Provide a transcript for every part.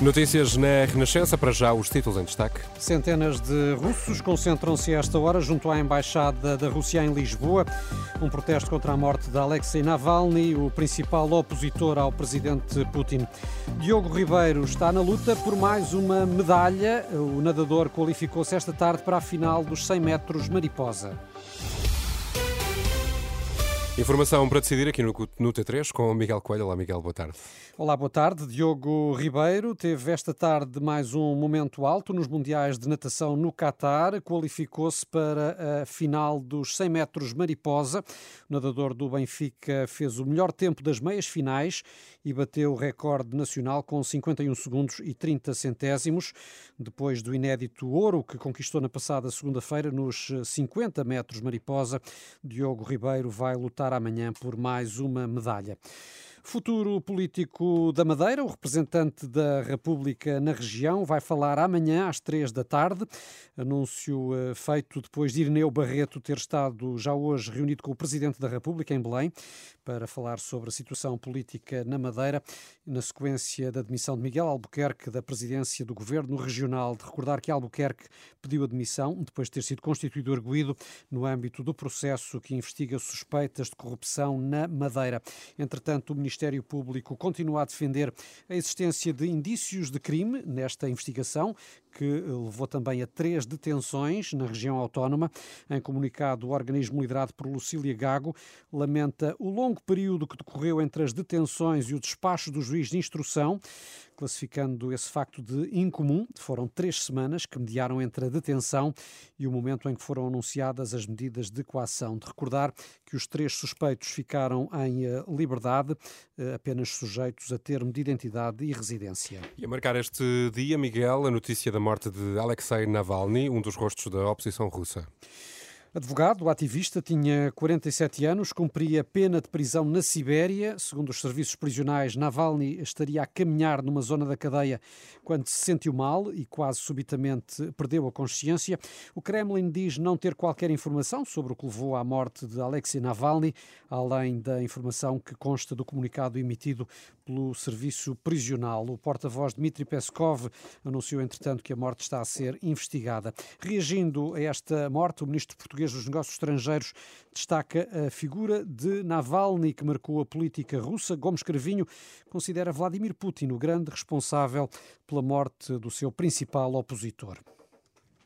Notícias na Renascença, para já os títulos em destaque. Centenas de russos concentram-se a esta hora junto à Embaixada da Rússia em Lisboa. Um protesto contra a morte de Alexei Navalny, o principal opositor ao presidente Putin. Diogo Ribeiro está na luta por mais uma medalha. O nadador qualificou-se esta tarde para a final dos 100 metros mariposa. Informação para decidir aqui no, no T3 com o Miguel Coelho. Olá, Miguel, boa tarde. Olá, boa tarde. Diogo Ribeiro teve esta tarde mais um momento alto nos Mundiais de Natação no Catar. Qualificou-se para a final dos 100 metros mariposa. O nadador do Benfica fez o melhor tempo das meias finais e bateu o recorde nacional com 51 segundos e 30 centésimos. Depois do inédito ouro que conquistou na passada segunda-feira nos 50 metros mariposa, Diogo Ribeiro vai lutar amanhã por mais uma medalha. Futuro político da Madeira, o representante da República na região, vai falar amanhã às três da tarde. Anúncio eh, feito depois de Irineu Barreto ter estado já hoje reunido com o Presidente da República em Belém para falar sobre a situação política na Madeira, na sequência da demissão de Miguel Albuquerque da presidência do Governo Regional. De recordar que Albuquerque pediu a demissão depois de ter sido constituído arguído no âmbito do processo que investiga suspeitas de corrupção na Madeira. Entretanto, o Ministério Ministério Público continua a defender a existência de indícios de crime nesta investigação, que levou também a três detenções na região autónoma. Em comunicado, o organismo liderado por Lucília Gago lamenta o longo período que decorreu entre as detenções e o despacho do juiz de instrução, classificando esse facto de incomum. Foram três semanas que mediaram entre a detenção e o momento em que foram anunciadas as medidas de coação. De recordar que os três suspeitos ficaram em eh, liberdade, eh, apenas sujeitos a termo de identidade e residência. E a marcar este dia, Miguel, a notícia da morte de Alexei Navalny, um dos rostos da oposição russa. Advogado, ativista, tinha 47 anos, cumpria pena de prisão na Sibéria. Segundo os serviços prisionais, Navalny estaria a caminhar numa zona da cadeia quando se sentiu mal e quase subitamente perdeu a consciência. O Kremlin diz não ter qualquer informação sobre o que levou à morte de Alexei Navalny, além da informação que consta do comunicado emitido pelo serviço prisional. O porta-voz Dmitry Peskov anunciou, entretanto, que a morte está a ser investigada. Reagindo a esta morte, o ministro português dos Negócios Estrangeiros destaca a figura de Navalny, que marcou a política russa. Gomes Cravinho considera Vladimir Putin o grande responsável pela morte do seu principal opositor.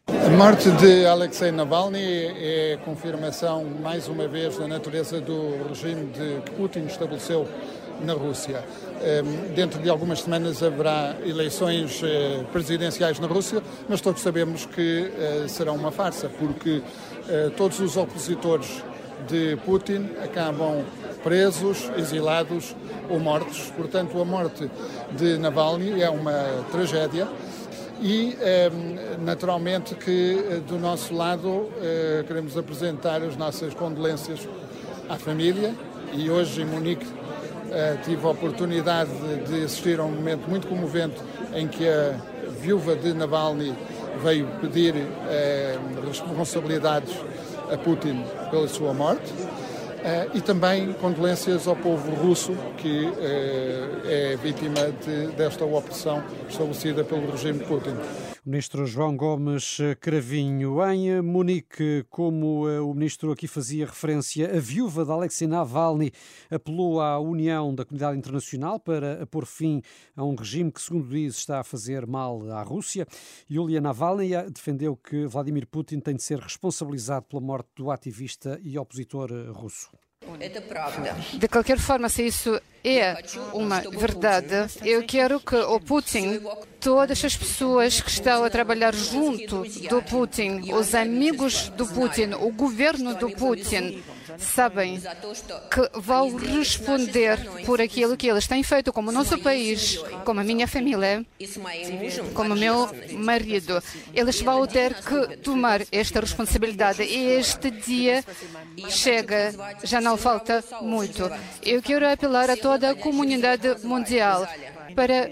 A morte de Alexei Navalny é confirmação, mais uma vez, da natureza do regime de, que Putin estabeleceu na Rússia. Ehm, dentro de algumas semanas haverá eleições eh, presidenciais na Rússia, mas todos sabemos que eh, serão uma farsa, porque eh, todos os opositores de Putin acabam presos, exilados ou mortos. Portanto, a morte de Navalny é uma tragédia. E, ehm, naturalmente, que do nosso lado queremos apresentar as nossas condolências à família e hoje em Munique Uh, tive a oportunidade de assistir a um momento muito comovente em que a viúva de Navalny veio pedir uh, responsabilidades a Putin pela sua morte. Uh, e também condolências ao povo russo que é vítima de, desta opressão estabelecida pelo regime de Putin. Ministro João Gomes Cravinho. Em Munique, como eh, o ministro aqui fazia referência, a viúva de Alexei Navalny apelou à união da comunidade internacional para pôr fim a um regime que, segundo diz, está a fazer mal à Rússia. Yulia Navalny defendeu que Vladimir Putin tem de ser responsabilizado pela morte do ativista e opositor russo. De qualquer forma, se isso é uma verdade, eu quero que o Putin, todas as pessoas que estão a trabalhar junto do Putin, os amigos do Putin, o governo do Putin, sabem que vão responder por aquilo que eles têm feito, como o nosso país, como a minha família, como o meu marido. Eles vão ter que tomar esta responsabilidade. E este dia chega, já não falta muito. Eu quero apelar a toda a comunidade mundial para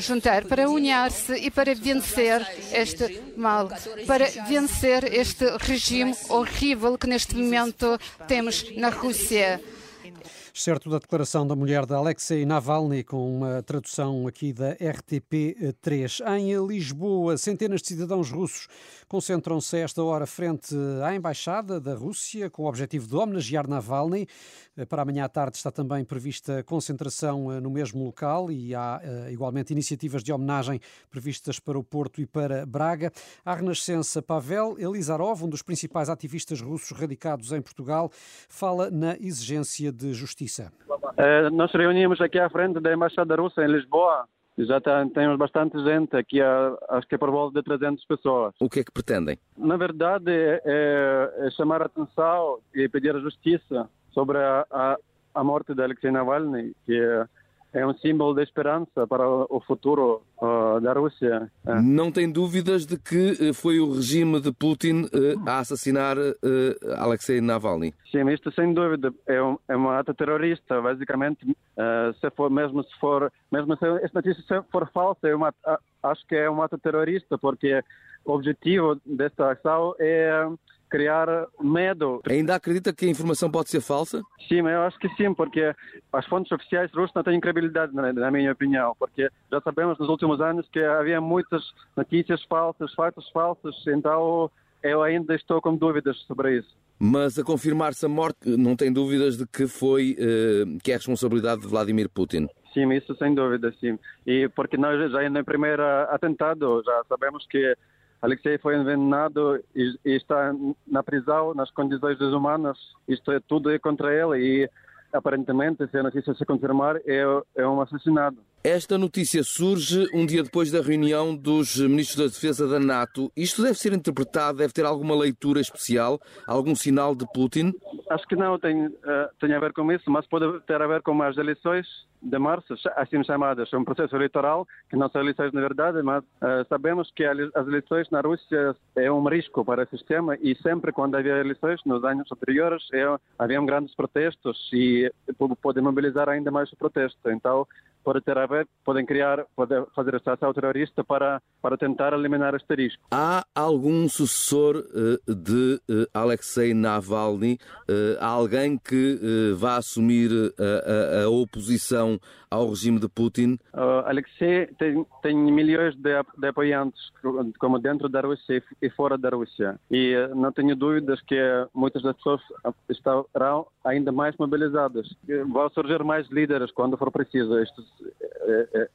juntar, para unir-se e para vencer este mal, para vencer este regime horrível que neste momento temos na Rússia. Certo da declaração da mulher de Alexei Navalny, com uma tradução aqui da RTP3. Em Lisboa, centenas de cidadãos russos concentram-se a esta hora frente à Embaixada da Rússia, com o objetivo de homenagear Navalny. Para amanhã à tarde está também prevista concentração eh, no mesmo local e há eh, igualmente iniciativas de homenagem previstas para o Porto e para Braga. A Renascença Pavel Elizarov, um dos principais ativistas russos radicados em Portugal, fala na exigência de justiça. É, nós reunimos aqui à frente da Embaixada Russa em Lisboa. Já tá, temos bastante gente aqui, acho que é por volta de 300 pessoas. O que é que pretendem? Na verdade, é, é chamar a atenção e pedir a justiça sobre a, a, a morte de Alexei Navalny, que é um símbolo de esperança para o futuro uh, da Rússia. É. Não tem dúvidas de que eh, foi o regime de Putin uh, a assassinar uh, Alexei Navalny? Sim, isto sem dúvida é um, é um ato terrorista, basicamente. se for mesmo se for mesmo se esta notícia for falsa, é uma, acho que é um ato terrorista porque o objetivo desta ação é criar medo. Ainda acredita que a informação pode ser falsa? Sim, eu acho que sim, porque as fontes oficiais russas não têm credibilidade, na minha opinião, porque já sabemos nos últimos anos que havia muitas notícias falsas, fatos falsos, então eu ainda estou com dúvidas sobre isso. Mas a confirmar-se a morte, não tem dúvidas de que foi uh, que é a responsabilidade de Vladimir Putin? Sim, isso sem dúvida, sim. E porque nós já no primeiro atentado já sabemos que Alexei foi envenenado e, e, está na prisão nas condições desumanas. Isto é tudo é contra ele e aparentemente, se a notícia se confirmar, é, é um assassinato. Esta notícia surge um dia depois da reunião dos ministros da Defesa da NATO. Isto deve ser interpretado, deve ter alguma leitura especial, algum sinal de Putin? Acho que não tem, uh, tem a ver com isso, mas pode ter a ver com as eleições de março, assim chamadas. É um processo eleitoral, que não são eleições na verdade, mas uh, sabemos que as eleições na Rússia é um risco para o sistema e sempre quando havia eleições, nos anos anteriores, é, haviam grandes protestos e pode mobilizar ainda mais o protesto. Então, pode ter a ver, podem criar, podem fazer ação terrorista para, para tentar eliminar este risco. Há algum sucessor uh, de uh, Alexei Navalny? Uh, há alguém que vá assumir a, a, a, oposição ao regime de Putin? Alexei tem, tem milhões de, de, apoiantes, como dentro da Rússia e fora da Rússia. E não tenho dúvidas que muitas das pessoas estarão ainda mais mobilizadas. Vão surgir mais líderes quando for preciso. Estes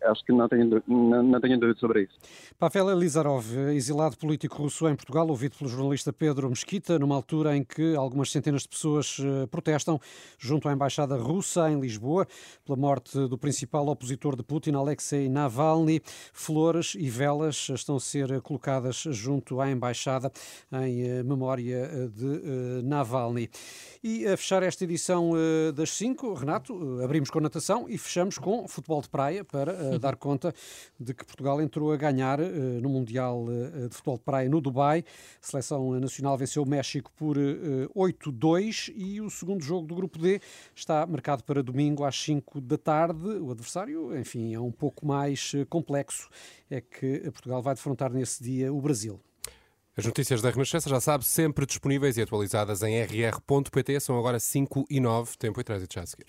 acho que não tenho, não, não tenho dúvida sobre isso. Pavel Elizarov, exilado político russo em Portugal, ouvido pelo jornalista Pedro Mesquita, numa altura em que algumas centenas de pessoas eh, protestam junto à Embaixada Russa em Lisboa pela morte do principal opositor de Putin, Alexei Navalny. Flores e velas estão a ser colocadas junto à Embaixada em eh, memória eh, de Navalny. E a fechar esta edição das 5, Renato, abrimos com natação e fechamos com futebol de praia para uh, dar conta de que Portugal entrou a ganhar uh, no Mundial uh, de Futebol de Praia no Dubai. A seleção nacional venceu o México por 8-2 e o segundo jogo do Grupo D está marcado para domingo às 5 da tarde. O adversário, enfim, é um pouco mais complexo. É que Portugal vai defrontar nesse dia o Brasil. As notícias da Renascença, já sabe, sempre disponíveis e atualizadas em rr.pt. São agora 5 e 9, tempo e trânsito já a seguir.